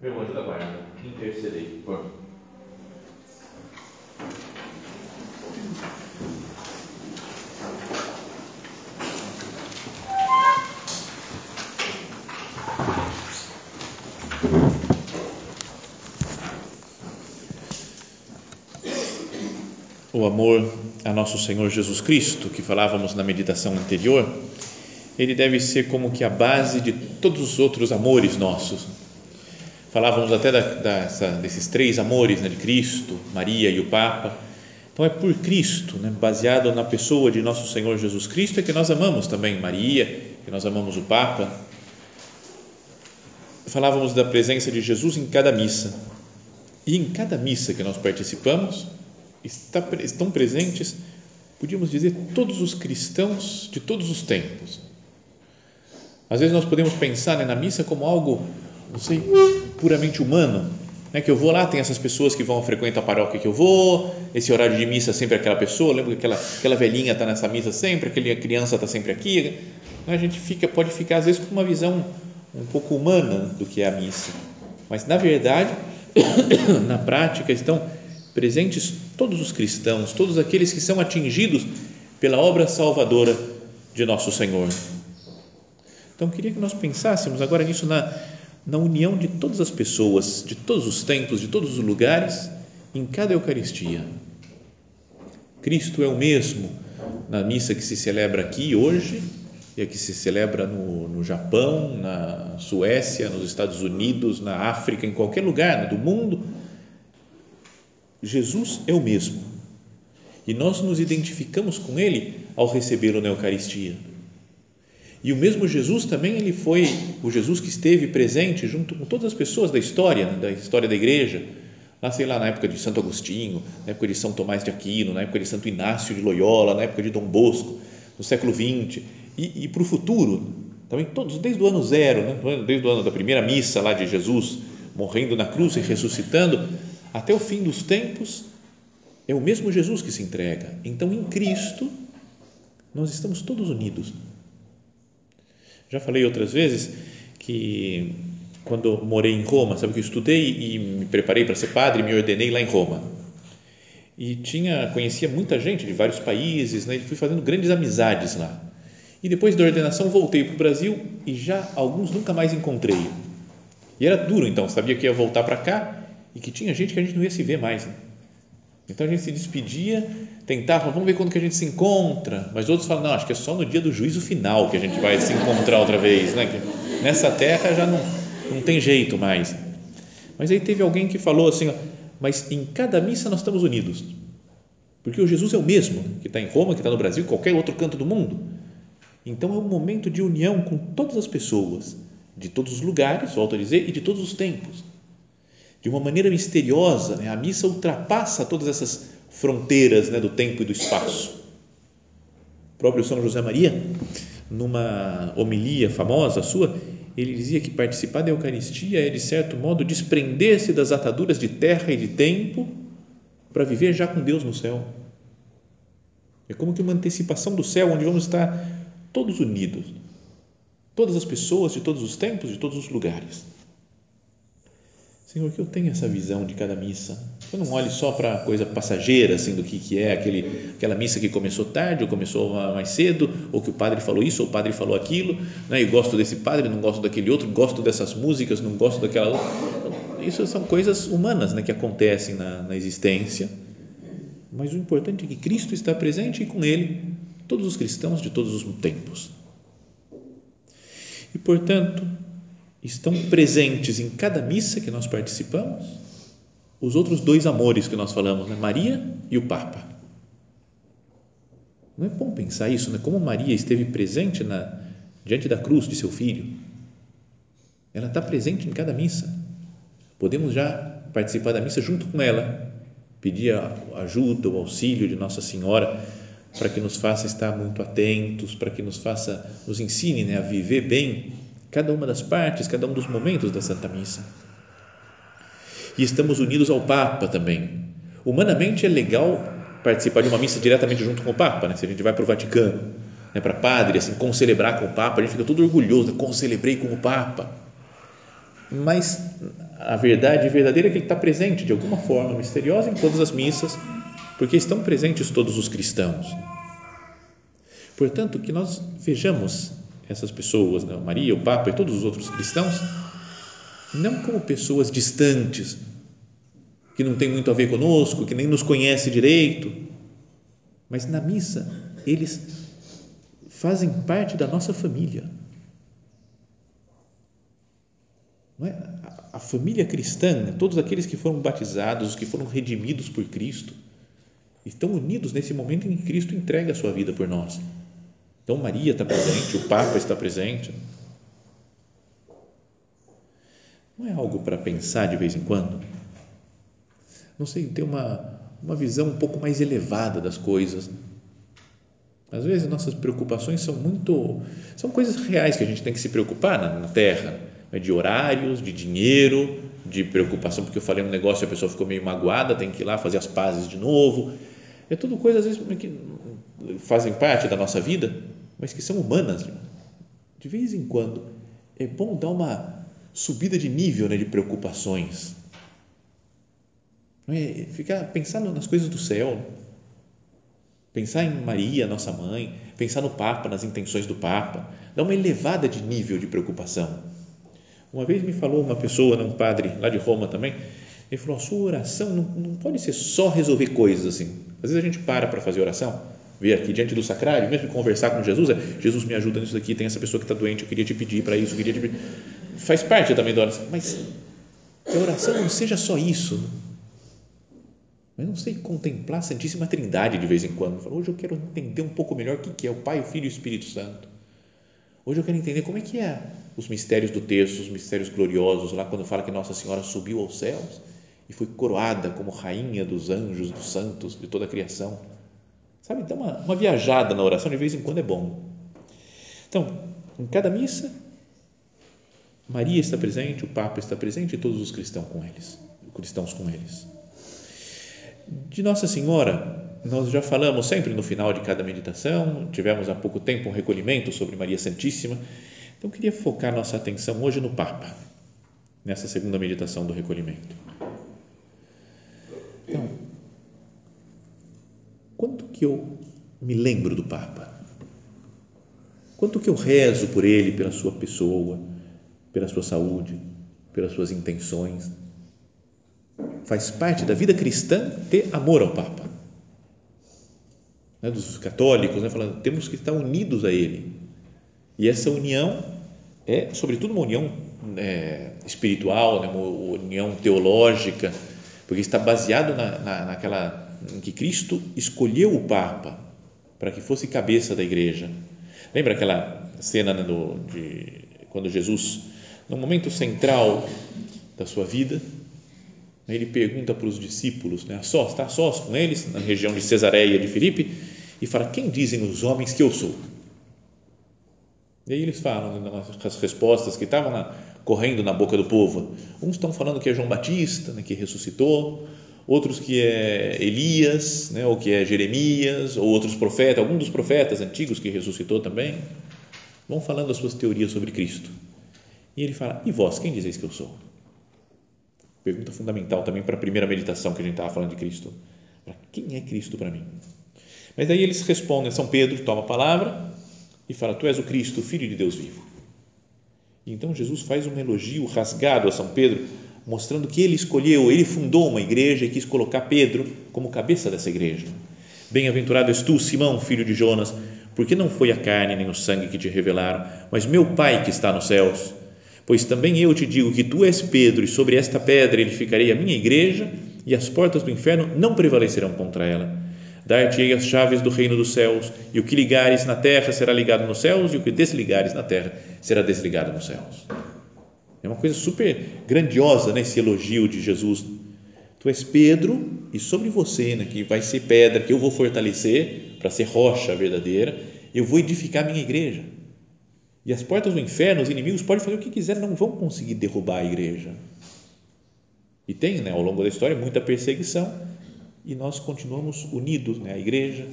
meu anjo da guarda, intercedei por mim. O amor a nosso Senhor Jesus Cristo, que falávamos na meditação anterior, ele deve ser como que a base de todos os outros amores nossos falávamos até da, dessa, desses três amores né, de Cristo, Maria e o Papa. Então é por Cristo, né, baseado na pessoa de nosso Senhor Jesus Cristo, é que nós amamos também Maria, que nós amamos o Papa. Falávamos da presença de Jesus em cada missa. E em cada missa que nós participamos, está, estão presentes, podíamos dizer, todos os cristãos de todos os tempos. Às vezes nós podemos pensar né, na missa como algo não sei, puramente humano, né? que eu vou lá, tem essas pessoas que vão frequentar a paróquia que eu vou, esse horário de missa sempre aquela pessoa, lembra que aquela, aquela velhinha está nessa missa sempre, aquela criança está sempre aqui, a gente fica, pode ficar às vezes com uma visão um pouco humana do que é a missa, mas na verdade, na prática estão presentes todos os cristãos, todos aqueles que são atingidos pela obra salvadora de nosso Senhor. Então, queria que nós pensássemos agora nisso na, na união de todas as pessoas, de todos os tempos, de todos os lugares, em cada Eucaristia. Cristo é o mesmo na missa que se celebra aqui hoje e a que se celebra no, no Japão, na Suécia, nos Estados Unidos, na África, em qualquer lugar do mundo. Jesus é o mesmo. E nós nos identificamos com Ele ao recebê-lo na Eucaristia e o mesmo Jesus também ele foi o Jesus que esteve presente junto com todas as pessoas da história, da história da igreja, lá sei lá na época de Santo Agostinho, na época de São Tomás de Aquino, na época de Santo Inácio de Loyola, na época de Dom Bosco, no século XX e, e para o futuro também todos desde o ano zero, né? desde o ano da primeira missa lá de Jesus morrendo na cruz e ressuscitando até o fim dos tempos é o mesmo Jesus que se entrega. Então em Cristo nós estamos todos unidos já falei outras vezes que quando morei em Roma, sabe que eu estudei e me preparei para ser padre, me ordenei lá em Roma. E tinha conhecia muita gente de vários países, né? E fui fazendo grandes amizades lá. E depois da ordenação voltei para o Brasil e já alguns nunca mais encontrei. E era duro então, sabia que ia voltar para cá e que tinha gente que a gente não ia se ver mais. Né? Então a gente se despedia tentava, vamos ver quando que a gente se encontra, mas outros falam, não, acho que é só no dia do juízo final que a gente vai se encontrar outra vez, né? Que nessa terra já não, não tem jeito mais. Mas aí teve alguém que falou assim, mas em cada missa nós estamos unidos, porque o Jesus é o mesmo, que está em Roma, que está no Brasil, qualquer outro canto do mundo. Então é um momento de união com todas as pessoas, de todos os lugares, volto a dizer, e de todos os tempos. De uma maneira misteriosa, né? a missa ultrapassa todas essas fronteiras né, do tempo e do espaço. O próprio São José Maria, numa homilia famosa sua, ele dizia que participar da Eucaristia é, de certo modo, desprender-se das ataduras de terra e de tempo para viver já com Deus no céu. É como que uma antecipação do céu, onde vamos estar todos unidos, todas as pessoas de todos os tempos, de todos os lugares. Senhor, que eu tenha essa visão de cada missa. Eu não olhe só para a coisa passageira, assim, do que, que é aquele, aquela missa que começou tarde ou começou mais cedo, ou que o padre falou isso ou o padre falou aquilo, né? e gosto desse padre, não gosto daquele outro, gosto dessas músicas, não gosto daquela outra. Isso são coisas humanas né? que acontecem na, na existência, mas o importante é que Cristo está presente e com Ele todos os cristãos de todos os tempos. E, portanto, estão presentes em cada missa que nós participamos os outros dois amores que nós falamos, né? Maria e o Papa. Não é bom pensar isso, né? Como Maria esteve presente na, diante da cruz de seu filho. Ela está presente em cada missa. podemos já participar da missa junto com ela, pedir a ajuda, o auxílio de Nossa Senhora para que nos faça estar muito atentos, para que nos faça, nos ensine né, a viver bem cada uma das partes, cada um dos momentos da Santa Missa. E estamos unidos ao Papa também. Humanamente é legal participar de uma missa diretamente junto com o Papa, né? se a gente vai para o Vaticano, né, para padre, assim, concelebrar com o Papa, a gente fica todo orgulhoso, né? concelebrei com o Papa. Mas a verdade verdadeira é que ele está presente de alguma forma misteriosa em todas as missas, porque estão presentes todos os cristãos. Portanto, que nós vejamos essas pessoas, né, Maria, o Papa e todos os outros cristãos, não como pessoas distantes, que não tem muito a ver conosco, que nem nos conhece direito, mas na missa eles fazem parte da nossa família. É? A família cristã, todos aqueles que foram batizados, os que foram redimidos por Cristo, estão unidos nesse momento em que Cristo entrega a sua vida por nós. Então, Maria está presente, o Papa está presente. Não é algo para pensar de vez em quando? Não sei, ter uma, uma visão um pouco mais elevada das coisas. Às vezes, nossas preocupações são muito. são coisas reais que a gente tem que se preocupar na, na Terra, né? de horários, de dinheiro, de preocupação, porque eu falei um negócio e a pessoa ficou meio magoada, tem que ir lá fazer as pazes de novo é tudo coisas, às vezes, que fazem parte da nossa vida, mas que são humanas. De vez em quando, é bom dar uma subida de nível né, de preocupações. É, ficar pensando nas coisas do céu, pensar em Maria, nossa mãe, pensar no Papa, nas intenções do Papa, dar uma elevada de nível de preocupação. Uma vez me falou uma pessoa, um padre lá de Roma também, ele falou: a sua oração não, não pode ser só resolver coisas assim. Às vezes a gente para para fazer oração, ver aqui diante do sacrário, mesmo conversar com Jesus, é Jesus me ajuda nisso aqui, tem essa pessoa que está doente, eu queria te pedir para isso, eu queria te pedir. Faz parte também da oração, mas que a oração não seja só isso. Mas não sei contemplar a Santíssima Trindade de vez em quando. Hoje eu quero entender um pouco melhor o que é o Pai, o Filho e o Espírito Santo. Hoje eu quero entender como é que é os mistérios do texto, os mistérios gloriosos, lá quando fala que Nossa Senhora subiu aos céus e foi coroada como rainha dos anjos, dos santos, de toda a criação. Sabe, então uma, uma viajada na oração de vez em quando é bom. Então, em cada missa, Maria está presente, o Papa está presente e todos os cristãos com eles, cristãos com eles. De Nossa Senhora, nós já falamos sempre no final de cada meditação, tivemos há pouco tempo um recolhimento sobre Maria Santíssima, então queria focar nossa atenção hoje no Papa, nessa segunda meditação do recolhimento. Então, quanto que eu me lembro do Papa? Quanto que eu rezo por ele, pela sua pessoa, pela sua saúde, pelas suas intenções? Faz parte da vida cristã ter amor ao Papa. Né, dos católicos, né, falando, temos que estar unidos a ele. E essa união é, sobretudo, uma união é, espiritual, né, uma união teológica, porque está baseado na, na, naquela em que Cristo escolheu o Papa para que fosse cabeça da igreja. Lembra aquela cena né, do, de quando Jesus, no momento central da sua vida, né, ele pergunta para os discípulos, né, a sós, está a sós com eles, na região de Cesareia de Filipe, e fala: Quem dizem os homens que eu sou? E aí eles falam né, as respostas que estavam na, correndo na boca do povo. Uns estão falando que é João Batista, né, que ressuscitou, outros que é Elias, né, ou que é Jeremias, ou outros profetas, algum dos profetas antigos que ressuscitou também. Vão falando as suas teorias sobre Cristo. E ele fala: E vós, quem dizeis que eu sou? Pergunta fundamental também para a primeira meditação que a gente estava falando de Cristo. Quem é Cristo para mim? Mas daí eles respondem: São Pedro toma a palavra e fala: Tu és o Cristo, filho de Deus vivo. Então Jesus faz um elogio rasgado a São Pedro, mostrando que ele escolheu, ele fundou uma igreja e quis colocar Pedro como cabeça dessa igreja. Bem-aventurado és tu, Simão, filho de Jonas, porque não foi a carne nem o sangue que te revelaram, mas meu Pai que está nos céus. Pois também eu te digo que tu és Pedro, e sobre esta pedra edificarei a minha igreja, e as portas do inferno não prevalecerão contra ela. Dar-te-ei as chaves do reino dos céus, e o que ligares na terra será ligado nos céus, e o que desligares na terra será desligado nos céus. É uma coisa super grandiosa, né? esse elogio de Jesus. Tu és Pedro e sobre você, né, que vai ser pedra, que eu vou fortalecer para ser rocha verdadeira, eu vou edificar minha igreja. E as portas do inferno, os inimigos podem fazer o que quiser, não vão conseguir derrubar a igreja. E tem, né, ao longo da história, muita perseguição e nós continuamos unidos, né, a igreja,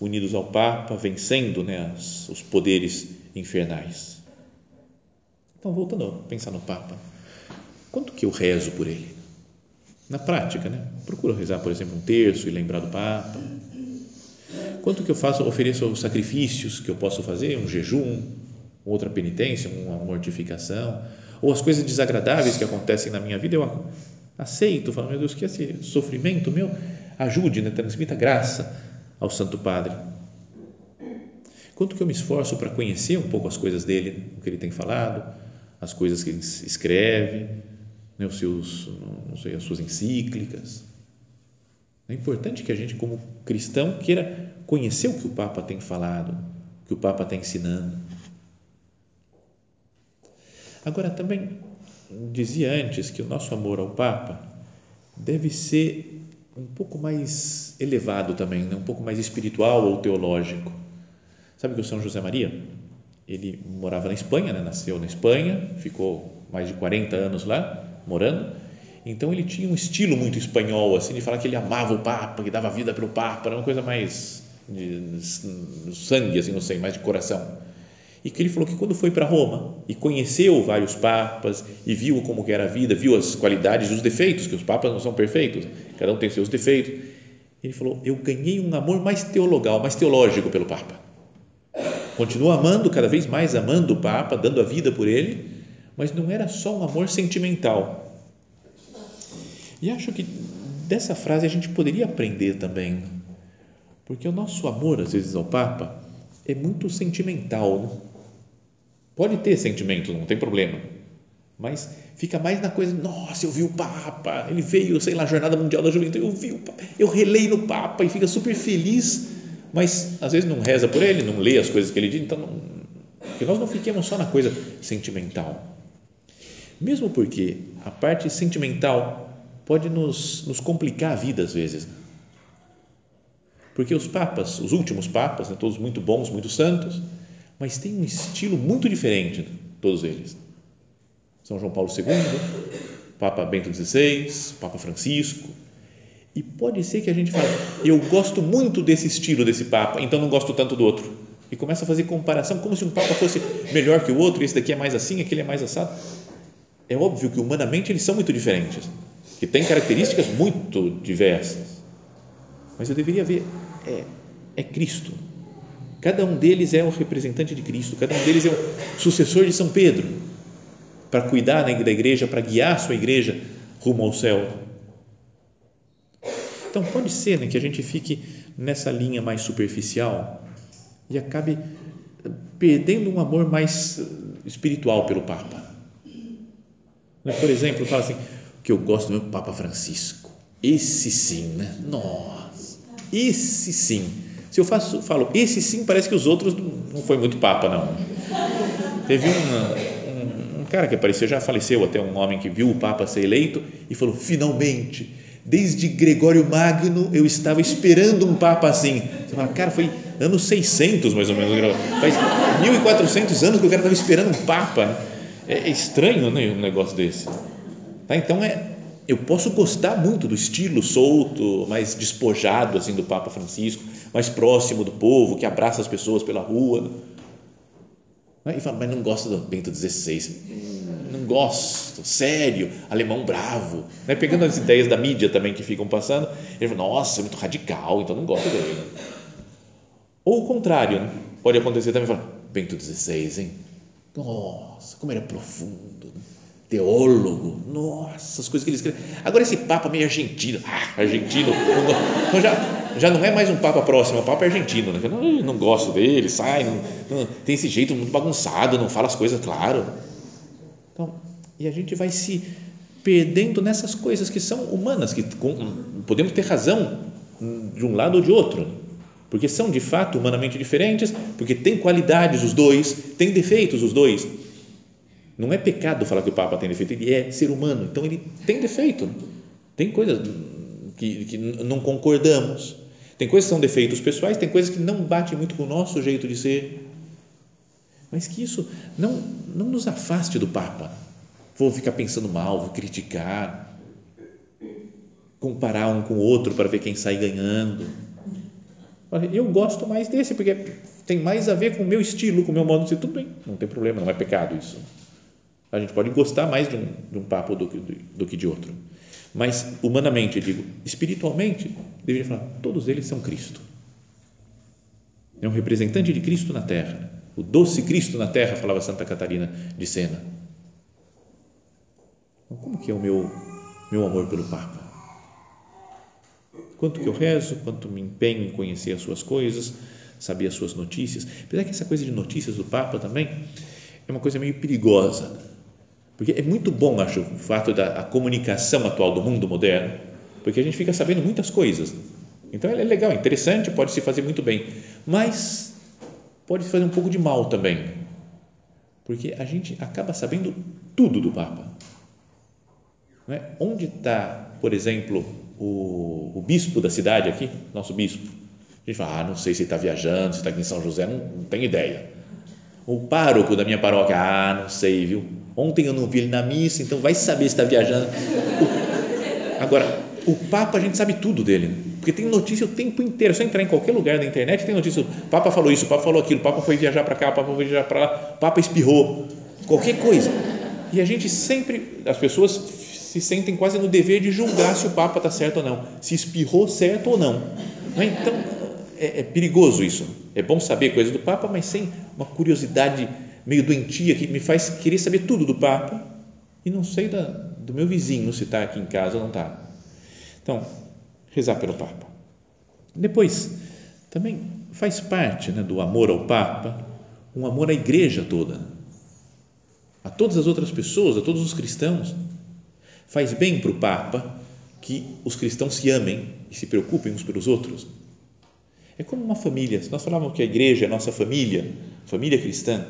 unidos ao Papa, vencendo né, as, os poderes infernais. Então, voltando a pensar no Papa, quanto que eu rezo por ele? Na prática, né? Procuro rezar, por exemplo, um terço e lembrar do Papa. Quanto que eu faço, ofereço os sacrifícios que eu posso fazer, um jejum, outra penitência, uma mortificação, ou as coisas desagradáveis que acontecem na minha vida, eu aceito, falo, meu Deus, que esse sofrimento meu ajude, né? transmita graça ao Santo Padre. Quanto que eu me esforço para conhecer um pouco as coisas dele, o que ele tem falado, as coisas que ele escreve, né, os seus, não sei, as suas encíclicas. É importante que a gente, como cristão, queira conhecer o que o Papa tem falado, o que o Papa está ensinando. Agora, também dizia antes que o nosso amor ao Papa deve ser um pouco mais elevado também, né? um pouco mais espiritual ou teológico. Sabe que o São José Maria, ele morava na Espanha, né? nasceu na Espanha, ficou mais de 40 anos lá, morando. Então ele tinha um estilo muito espanhol, assim, de falar que ele amava o Papa, que dava vida pelo Papa, era uma coisa mais de, sangue, assim, não sei, mais de coração. E que ele falou que quando foi para Roma e conheceu vários papas e viu como era a vida, viu as qualidades e os defeitos, que os papas não são perfeitos, cada um tem seus defeitos. Ele falou: Eu ganhei um amor mais teologal, mais teológico pelo Papa. Continuo amando, cada vez mais amando o Papa, dando a vida por ele, mas não era só um amor sentimental. E acho que dessa frase a gente poderia aprender também, porque o nosso amor, às vezes, ao Papa é muito sentimental. Né? Pode ter sentimento, não tem problema, mas fica mais na coisa, nossa, eu vi o Papa, ele veio, sei lá, Jornada Mundial da Juventude, eu vi o Papa, eu relei no Papa e fica super feliz, mas às vezes não reza por ele, não lê as coisas que ele diz, então não, que nós não fiquemos só na coisa sentimental. Mesmo porque a parte sentimental pode nos, nos complicar a vida às vezes. Porque os papas, os últimos papas, né, todos muito bons, muito santos, mas tem um estilo muito diferente, todos eles. São João Paulo II, Papa Bento XVI, Papa Francisco. E pode ser que a gente fale, eu gosto muito desse estilo desse Papa, então não gosto tanto do outro. E começa a fazer comparação como se um Papa fosse melhor que o outro, esse daqui é mais assim, aquele é mais assado. É óbvio que humanamente eles são muito diferentes, que têm características muito diversas. Mas eu deveria ver, é, é Cristo Cada um deles é um representante de Cristo, cada um deles é um sucessor de São Pedro, para cuidar da igreja, para guiar a sua igreja rumo ao céu. Então, pode ser né, que a gente fique nessa linha mais superficial e acabe perdendo um amor mais espiritual pelo Papa. Por exemplo, fala assim, que eu gosto do meu Papa Francisco. Esse sim, né? Nossa, esse sim se eu faço, falo, esse sim, parece que os outros não foi muito papa, não. Teve uma, um, um cara que apareceu, já faleceu até um homem que viu o papa ser eleito e falou, finalmente, desde Gregório Magno eu estava esperando um papa assim. Você fala, cara, foi anos 600 mais ou menos, faz 1400 anos que o cara estava esperando um papa. É, é estranho, né, um negócio desse. Tá? Então é eu posso gostar muito do estilo solto, mais despojado assim do Papa Francisco, mais próximo do povo, que abraça as pessoas pela rua. E fala, mas não gosto do Bento XVI, não gosto, sério, alemão bravo. Né? Pegando as ideias da mídia também que ficam passando, ele fala, nossa, é muito radical, então não gosto dele. Ou o contrário, né? pode acontecer também, fala, Bento XVI, hein? Nossa, como era profundo. Né? teólogo, nossa, as coisas que ele escreve. Agora esse Papa meio argentino, ah, argentino, então já, já não é mais um Papa próximo, é um Papa argentino, né? não, não gosto dele, sai, não, não, tem esse jeito muito bagunçado, não fala as coisas claro. Então, e a gente vai se perdendo nessas coisas que são humanas, que podemos ter razão de um lado ou de outro, porque são de fato humanamente diferentes, porque tem qualidades os dois, tem defeitos os dois, Não é pecado falar que o Papa tem defeito, ele é ser humano, então ele tem defeito. Tem coisas que, que não concordamos, tem coisas que são defeitos pessoais, tem coisas que não batem muito com o nosso jeito de ser. Mas que isso não, não nos afaste do Papa. Vou ficar pensando mal, vou criticar, comparar um com o outro para ver quem sai ganhando. Eu gosto mais desse, porque tem mais a ver com o meu estilo, com o meu modo de ser. Tudo bem, não tem problema, não é pecado isso. A gente pode gostar mais de um, de um papo do que, do que de outro. Mas, humanamente, digo, espiritualmente, deveria falar, todos eles são Cristo. É um representante de Cristo na terra. O doce Cristo na terra, falava Santa Catarina de Sena. Como que é o meu, meu amor pelo Papa? Quanto que eu rezo, quanto me empenho em conhecer as suas coisas, saber as suas notícias. Apesar que essa coisa de notícias do Papa também é uma coisa meio perigosa. Porque é muito bom, acho, o fato da comunicação atual do mundo moderno, porque a gente fica sabendo muitas coisas. Então é legal, interessante, pode se fazer muito bem, mas pode fazer um pouco de mal também, porque a gente acaba sabendo tudo do Papa. Não é? Onde está, por exemplo, o, o bispo da cidade aqui, nosso bispo? A gente fala, ah, não sei se está viajando, se está aqui em São José, não, não tenho ideia. O pároco da minha paróquia, ah, não sei, viu? Ontem eu não vi ele na missa, então vai saber se está viajando. Agora, o Papa, a gente sabe tudo dele, porque tem notícia o tempo inteiro. É só entrar em qualquer lugar da internet, tem notícia. O Papa falou isso, o Papa falou aquilo, o Papa foi viajar para cá, o Papa foi viajar para lá, o Papa espirrou, qualquer coisa. E a gente sempre, as pessoas se sentem quase no dever de julgar se o Papa está certo ou não, se espirrou certo ou não. É? Então, é, é perigoso isso. É bom saber coisas do Papa, mas sem uma curiosidade meio doentia que me faz querer saber tudo do Papa e não sei da, do meu vizinho se está aqui em casa ou não está. Então, rezar pelo Papa. Depois, também faz parte né, do amor ao Papa um amor à igreja toda, a todas as outras pessoas, a todos os cristãos. Faz bem para o Papa que os cristãos se amem e se preocupem uns pelos outros. É como uma família. Nós falávamos que a igreja é a nossa família, família cristã,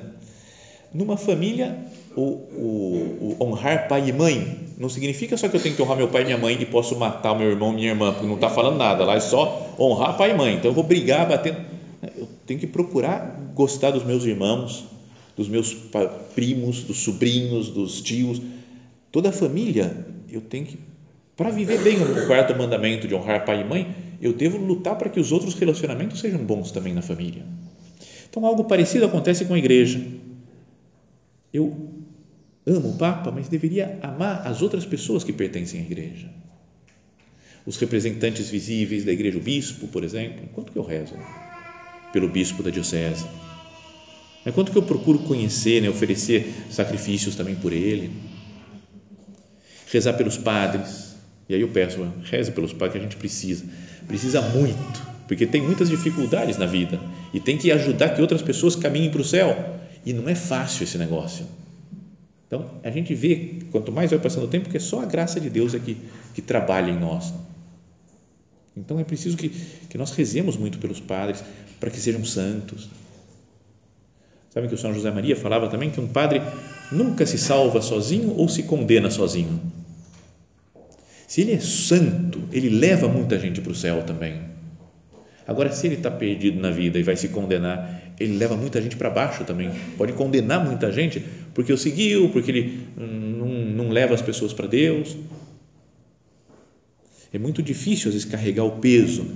numa família, o, o, o, honrar pai e mãe não significa só que eu tenho que honrar meu pai e minha mãe e posso matar o meu irmão e minha irmã, porque não está falando nada, lá é só honrar pai e mãe. Então eu vou brigar, batendo. Eu tenho que procurar gostar dos meus irmãos, dos meus primos, dos sobrinhos, dos tios. Toda a família, eu tenho que, para viver bem o quarto mandamento de honrar pai e mãe, eu devo lutar para que os outros relacionamentos sejam bons também na família. Então, algo parecido acontece com a igreja. Eu amo o Papa, mas deveria amar as outras pessoas que pertencem à igreja. Os representantes visíveis da igreja, o bispo, por exemplo. Quanto que eu rezo pelo bispo da diocese? É quanto que eu procuro conhecer, né? oferecer sacrifícios também por ele? Rezar pelos padres. E aí eu peço, reze pelos padres que a gente precisa precisa muito, porque tem muitas dificuldades na vida e tem que ajudar que outras pessoas caminhem para o céu. E não é fácil esse negócio. Então, a gente vê, quanto mais vai passando o tempo, que é só a graça de Deus é que, trabalha em nós. Então, é preciso que, que nós rezemos muito pelos padres, para que sejam santos. Sabe que o São José Maria falava também que um padre nunca se salva sozinho ou se condena sozinho se ele é santo, ele leva muita gente para o céu também. Agora, se ele está perdido na vida e vai se condenar, ele leva muita gente para baixo também. Pode condenar muita gente porque o seguiu, porque ele não, não leva as pessoas para Deus. É muito difícil, às vezes, carregar o peso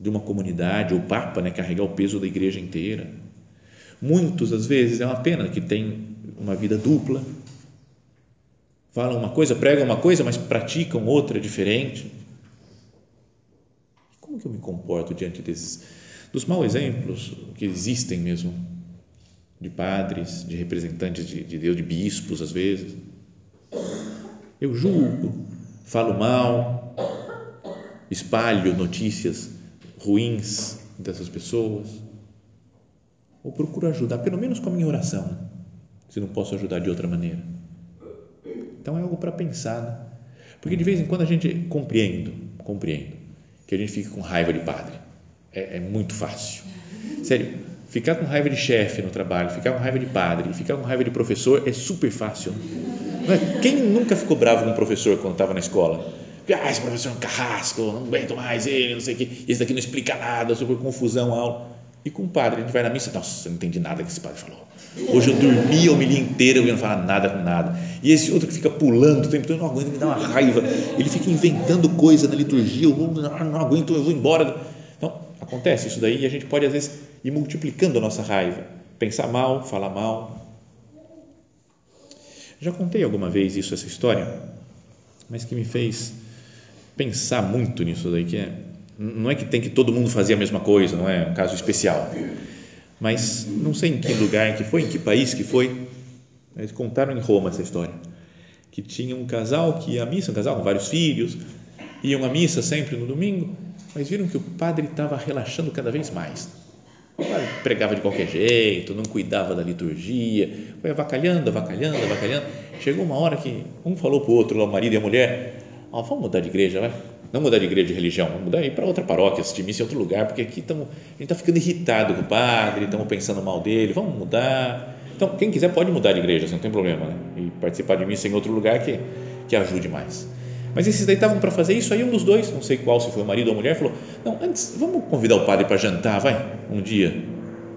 de uma comunidade, ou Papa, né, carregar o peso da igreja inteira. Muitos, às vezes, é uma pena que tem uma vida dupla, falam uma coisa, pregam uma coisa, mas praticam outra diferente. Que eu me comporto diante desses dos maus exemplos que existem mesmo de padres, de representantes de, de Deus, de bispos às vezes? Eu julgo, falo mal, espalho notícias ruins dessas pessoas, ou procuro ajudar, pelo menos com a minha oração, se não posso ajudar de outra maneira. Então é algo para pensar, né? porque de vez em quando a gente compreendo, compreendo que a gente fica com raiva de padre. É, é muito fácil. Sério, ficar com raiva de chefe no trabalho, ficar com raiva de padre, ficar com raiva de professor é super fácil. É? Quem nunca ficou bravo com um professor quando estava na escola? Ah, esse professor é um carrasco, não aguento mais ele, não sei o quê, esse daqui não explica nada, super confusão, aula. E com o padre, a gente vai na missa, nossa, não entendi nada que esse padre falou. Hoje eu dormi a homilia inteira, eu não falar nada com nada. E esse outro que fica pulando o tempo todo, eu não aguento, me dá uma raiva. Ele fica inventando coisa na liturgia, eu não, não aguento, eu vou embora. Então, acontece isso daí e a gente pode, às vezes, ir multiplicando a nossa raiva. Pensar mal, falar mal. Já contei alguma vez isso, essa história, mas que me fez pensar muito nisso daí, que é, não é que tem que todo mundo fazer a mesma coisa, não é um caso especial, mas não sei em que lugar que foi, em que país que foi, eles contaram em Roma essa história, que tinha um casal que ia à missa, um casal com vários filhos, iam à missa sempre no domingo, mas viram que o padre estava relaxando cada vez mais. O padre pregava de qualquer jeito, não cuidava da liturgia, foi avacalhando, avacalhando, avacalhando. Chegou uma hora que um falou para o outro, o marido e a mulher, oh, vamos mudar de igreja, vai? Não mudar de igreja de religião, mudar para outra paróquia, assistir missa em outro lugar, porque aqui estamos, a gente está ficando irritado com o padre, estamos pensando mal dele, vamos mudar. Então, quem quiser pode mudar de igreja, não tem problema, né? e participar de missa em outro lugar que, que ajude mais. Mas esses daí estavam para fazer isso, aí um dos dois, não sei qual, se foi o marido ou a mulher, falou: Não, antes, vamos convidar o padre para jantar, vai, um dia.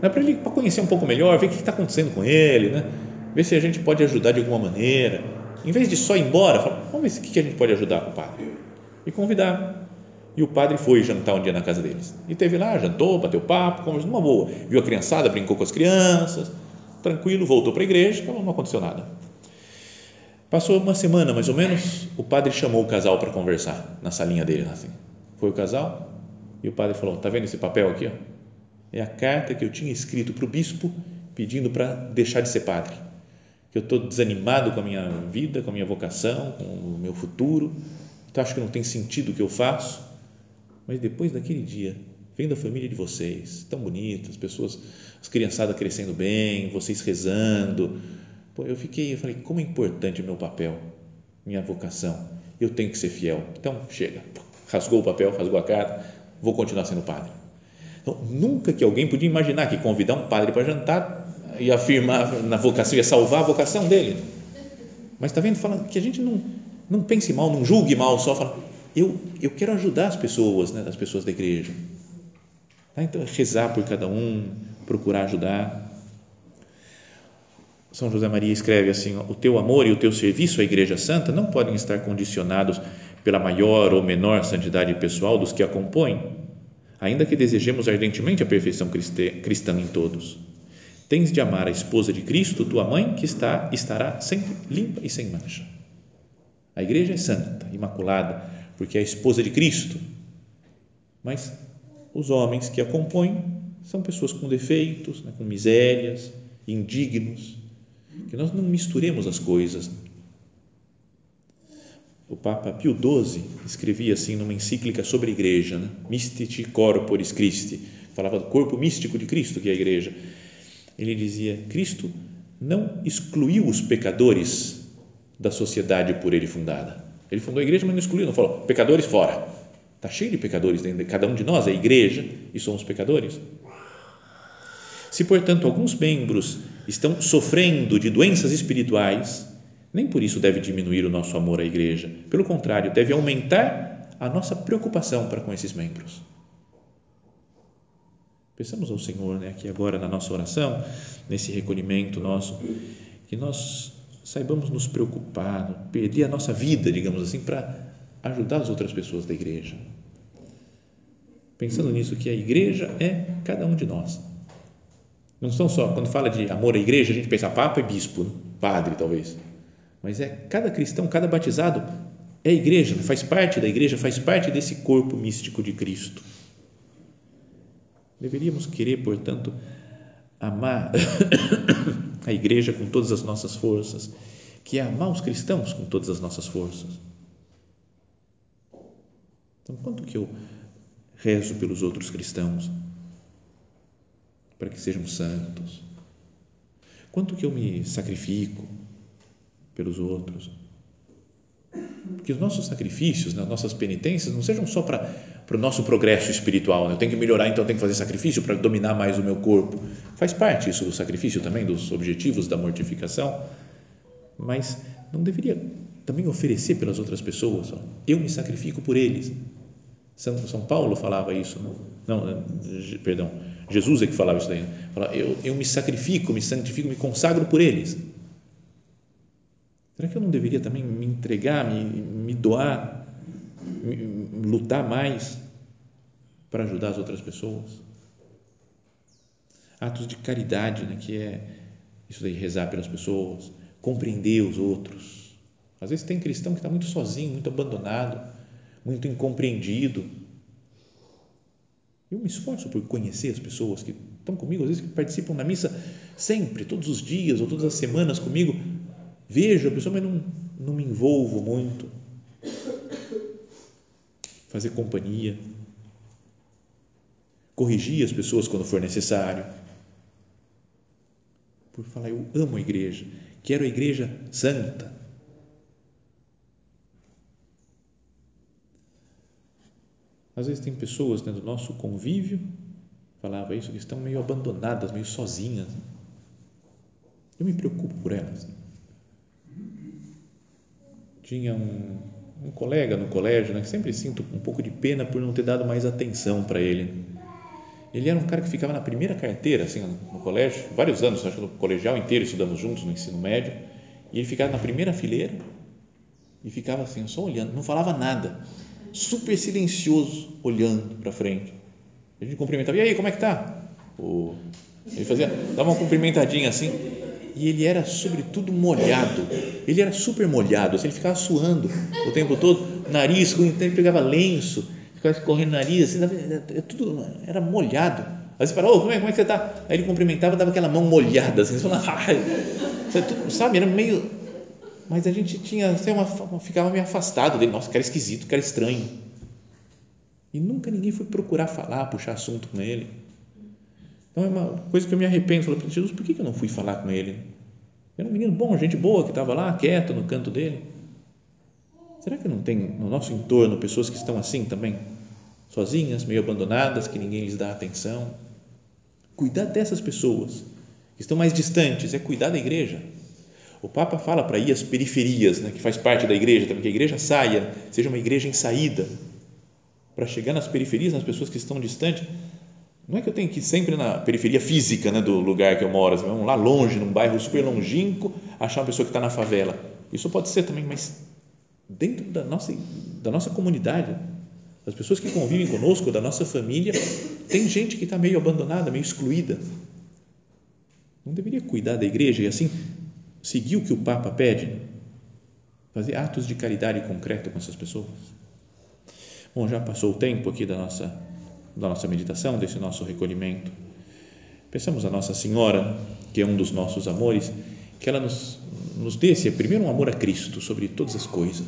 Né, para ele para conhecer um pouco melhor, ver o que está acontecendo com ele, né? ver se a gente pode ajudar de alguma maneira. Em vez de só ir embora, fala, vamos ver o que a gente pode ajudar com o padre. E convidar. E o padre foi jantar um dia na casa deles. E teve lá, jantou, bateu papo, conversou numa boa. Viu a criançada, brincou com as crianças, tranquilo, voltou para a igreja, não aconteceu nada. Passou uma semana, mais ou menos, o padre chamou o casal para conversar na salinha dele. Assim. Foi o casal e o padre falou: Está vendo esse papel aqui? Ó? É a carta que eu tinha escrito para o bispo pedindo para deixar de ser padre. Que eu estou desanimado com a minha vida, com a minha vocação, com o meu futuro. Então acho que não tem sentido o que eu faço. Mas depois daquele dia, vendo a família de vocês, tão bonita, as pessoas, as criançadas crescendo bem, vocês rezando, Pô, eu fiquei, eu falei, como é importante o meu papel, minha vocação. Eu tenho que ser fiel. Então, chega. Rasgou o papel, rasgou a carta, vou continuar sendo padre. Então, nunca que alguém podia imaginar que convidar um padre para jantar ia afirmar na vocação, ia salvar a vocação dele. Mas está vendo? Fala que a gente não, não pense mal, não julgue mal, só fala, eu, eu quero ajudar as pessoas, né, as pessoas da igreja. Tá? Então, rezar por cada um, procurar ajudar. São José Maria escreve assim: o teu amor e o teu serviço à Igreja Santa não podem estar condicionados pela maior ou menor santidade pessoal dos que a compõem, ainda que desejemos ardentemente a perfeição cristã em todos. Tens de amar a esposa de Cristo, tua mãe, que está estará sempre limpa e sem mancha. A Igreja é santa, imaculada, porque é a esposa de Cristo. Mas os homens que a compõem são pessoas com defeitos, né, com misérias, indignos que nós não misturemos as coisas. O Papa Pio XII escrevia assim numa encíclica sobre a igreja, né? Mystici Corporis Christi, falava do corpo místico de Cristo, que é a igreja. Ele dizia: Cristo não excluiu os pecadores da sociedade por ele fundada. Ele fundou a igreja, mas não excluiu, não falou pecadores fora. Está cheio de pecadores dentro de cada um de nós, é a igreja, e somos pecadores. Se, portanto, alguns membros estão sofrendo de doenças espirituais, nem por isso deve diminuir o nosso amor à igreja. Pelo contrário, deve aumentar a nossa preocupação para com esses membros. Pensamos ao Senhor né, aqui agora na nossa oração, nesse recolhimento nosso, que nós saibamos nos preocupar, perder a nossa vida, digamos assim, para ajudar as outras pessoas da igreja. Pensando nisso, que a igreja é cada um de nós não são só, quando fala de amor à igreja, a gente pensa papa e bispo, padre talvez. Mas é cada cristão, cada batizado é igreja, faz parte da igreja, faz parte desse corpo místico de Cristo. Deveríamos querer, portanto, amar a igreja com todas as nossas forças, que é amar os cristãos com todas as nossas forças. Então, quanto que eu rezo pelos outros cristãos? para que sejam santos? Quanto que eu me sacrifico pelos outros? Que os nossos sacrifícios, as nossas penitências não sejam só para, para o nosso progresso espiritual. Né? Eu tenho que melhorar, então eu tenho que fazer sacrifício para dominar mais o meu corpo. Faz parte isso do sacrifício também, dos objetivos da mortificação, mas não deveria também oferecer pelas outras pessoas. Eu me sacrifico por eles. São, São Paulo falava isso, não, não, perdão, Jesus é que falava isso daí. Né? Fala, eu, eu me sacrifico, me santifico, me consagro por eles. Será que eu não deveria também me entregar, me, me doar, me, lutar mais para ajudar as outras pessoas? Atos de caridade, né, que é isso daí, rezar pelas pessoas, compreender os outros. Às vezes tem cristão que está muito sozinho, muito abandonado, muito incompreendido. Eu me esforço por conhecer as pessoas que estão comigo, às vezes que participam da missa sempre, todos os dias ou todas as semanas comigo. Vejo a pessoa, mas não, não me envolvo muito. Fazer companhia. Corrigir as pessoas quando for necessário. Por falar, eu amo a igreja, quero a igreja santa Às vezes tem pessoas né, do nosso convívio, falava isso, que estão meio abandonadas, meio sozinhas. Eu me preocupo por elas. Tinha um, um colega no colégio, né, que sempre sinto um pouco de pena por não ter dado mais atenção para ele. Ele era um cara que ficava na primeira carteira, assim, no colégio, vários anos, acho que no colegial inteiro estudamos juntos no ensino médio, e ele ficava na primeira fileira e ficava assim, só olhando, não falava nada. Super silencioso, olhando para frente. A gente cumprimentava, e aí, como é que tá? O, ele fazia, dava uma cumprimentadinha assim, e ele era sobretudo molhado, ele era super molhado, assim, ele ficava suando o tempo todo, nariz, ele pegava lenço, ficava correndo nariz, assim, era, tudo, era molhado. Aí você fala, oh, como, é, como é que você está? Aí ele cumprimentava, dava aquela mão molhada, assim, você fala, sabe, era meio mas a gente tinha, assim, uma, ficava meio afastado dele, nossa, cara esquisito, cara estranho. E nunca ninguém foi procurar falar, puxar assunto com ele. Então é uma coisa que eu me arrependo. Falei, Jesus, por que eu não fui falar com ele? Era um menino bom, gente boa, que estava lá, quieto no canto dele. Será que não tem no nosso entorno pessoas que estão assim também? Sozinhas, meio abandonadas, que ninguém lhes dá atenção? Cuidar dessas pessoas que estão mais distantes é cuidar da igreja o Papa fala para ir às periferias, né, que faz parte da igreja também, que a igreja saia, seja uma igreja em saída, para chegar nas periferias, nas pessoas que estão distantes. Não é que eu tenho que ir sempre na periferia física né, do lugar que eu moro, vamos lá longe, num bairro super longínquo, achar uma pessoa que está na favela. Isso pode ser também, mas dentro da nossa, da nossa comunidade, das pessoas que convivem conosco, da nossa família, tem gente que está meio abandonada, meio excluída. Não deveria cuidar da igreja e assim seguir o que o Papa pede, fazer atos de caridade concreto com essas pessoas. Bom, já passou o tempo aqui da nossa, da nossa meditação, desse nosso recolhimento. Pensamos a Nossa Senhora, que é um dos nossos amores, que ela nos, nos dê esse, primeiro um amor a Cristo sobre todas as coisas,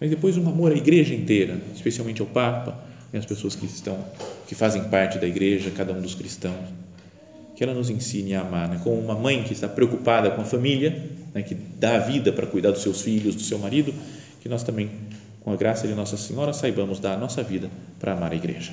mas depois um amor à igreja inteira, especialmente ao Papa e às pessoas que estão, que fazem parte da igreja, cada um dos cristãos que ela nos ensine a amar, né? como uma mãe que está preocupada com a família, né? que dá a vida para cuidar dos seus filhos, do seu marido, que nós também, com a graça de Nossa Senhora, saibamos dar a nossa vida para amar a igreja.